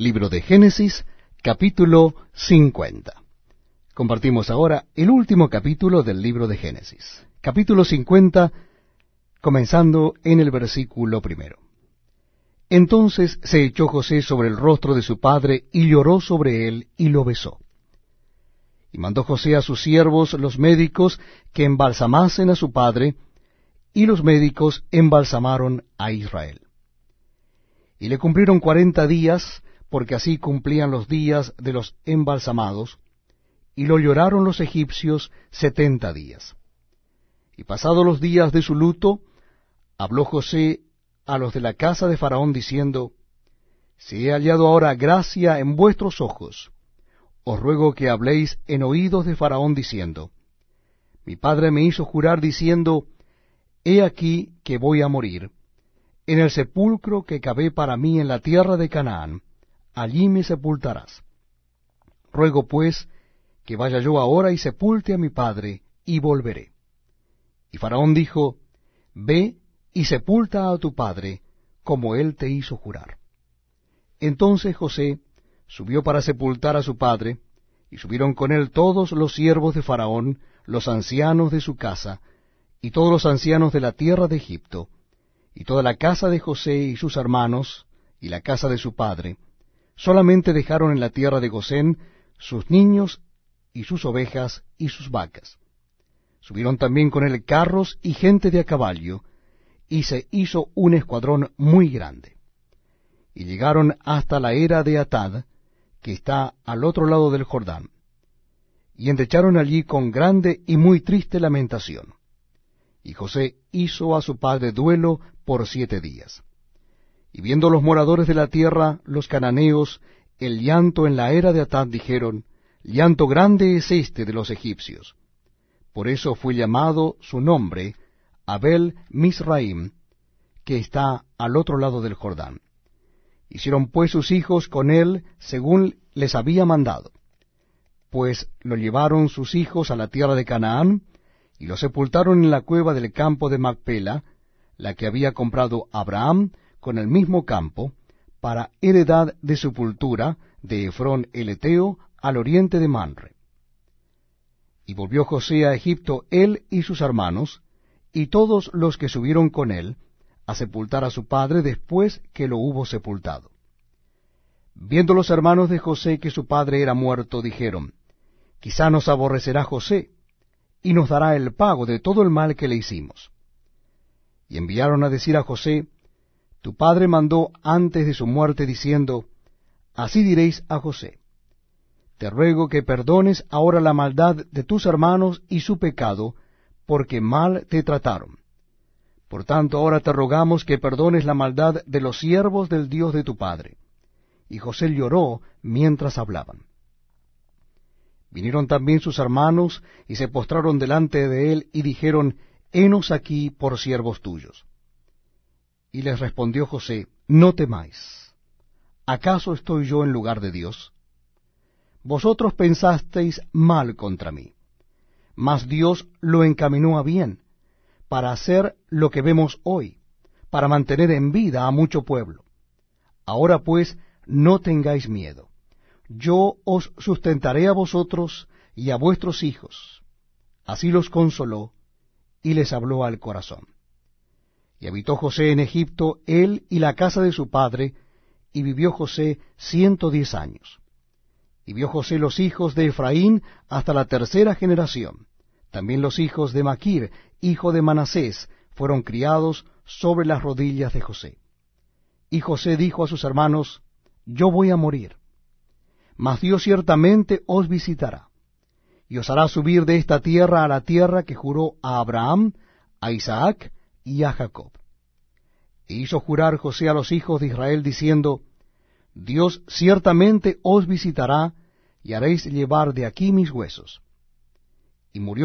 Libro de Génesis, capítulo 50. Compartimos ahora el último capítulo del libro de Génesis. Capítulo 50, comenzando en el versículo primero. Entonces se echó José sobre el rostro de su padre y lloró sobre él y lo besó. Y mandó José a sus siervos los médicos que embalsamasen a su padre, y los médicos embalsamaron a Israel. Y le cumplieron cuarenta días, porque así cumplían los días de los embalsamados, y lo lloraron los egipcios setenta días. Y pasados los días de su luto, habló José a los de la casa de Faraón diciendo, Si he hallado ahora gracia en vuestros ojos, os ruego que habléis en oídos de Faraón diciendo, Mi padre me hizo jurar diciendo, He aquí que voy a morir, en el sepulcro que cavé para mí en la tierra de Canaán, allí me sepultarás. Ruego pues que vaya yo ahora y sepulte a mi padre, y volveré. Y Faraón dijo, Ve y sepulta a tu padre, como él te hizo jurar. Entonces José subió para sepultar a su padre, y subieron con él todos los siervos de Faraón, los ancianos de su casa, y todos los ancianos de la tierra de Egipto, y toda la casa de José y sus hermanos, y la casa de su padre, solamente dejaron en la tierra de Gosén sus niños y sus ovejas y sus vacas. Subieron también con él carros y gente de a caballo, y se hizo un escuadrón muy grande. Y llegaron hasta la era de Atad, que está al otro lado del Jordán, y endecharon allí con grande y muy triste lamentación. Y José hizo a su padre duelo por siete días. Y viendo los moradores de la tierra, los cananeos, el llanto en la era de Atad, dijeron, Llanto grande es este de los egipcios. Por eso fue llamado su nombre Abel Misraim, que está al otro lado del Jordán. Hicieron pues sus hijos con él según les había mandado. Pues lo llevaron sus hijos a la tierra de Canaán, y lo sepultaron en la cueva del campo de Macpela, la que había comprado Abraham con el mismo campo, para heredad de sepultura de Efrón el Eteo al oriente de Manre. Y volvió José a Egipto él y sus hermanos, y todos los que subieron con él, a sepultar a su padre después que lo hubo sepultado. Viendo los hermanos de José que su padre era muerto, dijeron, Quizá nos aborrecerá José, y nos dará el pago de todo el mal que le hicimos. Y enviaron a decir a José, Tu padre mandó antes de su muerte diciendo, Así diréis a José, Te ruego que perdones ahora la maldad de tus hermanos y su pecado, porque mal te trataron. Por tanto, ahora te rogamos que perdones la maldad de los siervos del Dios de tu padre. Y José lloró mientras hablaban. Vinieron también sus hermanos y se postraron delante de él y dijeron, Henos aquí por siervos tuyos. Y les respondió José, No temáis. ¿Acaso estoy yo en lugar de Dios? Vosotros pensasteis mal contra mí, mas Dios lo encaminó a bien, para hacer lo que vemos hoy, para mantener en vida a mucho pueblo. Ahora pues, no tengáis miedo yo os sustentaré a vosotros y a vuestros hijos. Así los consoló y les habló al corazón. Y habitó José en Egipto, él y la casa de su padre, y vivió José ciento diez años. Y vio José los hijos de Efraín hasta la tercera generación. También los hijos de Maquir, hijo de Manasés, fueron criados sobre las rodillas de José. Y José dijo a sus hermanos, Yo voy a morir mas Dios ciertamente os visitará, y os hará subir de esta tierra a la tierra que juró a Abraham, a Isaac y a Jacob. E hizo jurar José a los hijos de Israel, diciendo, Dios ciertamente os visitará, y haréis llevar de aquí mis huesos. Y murió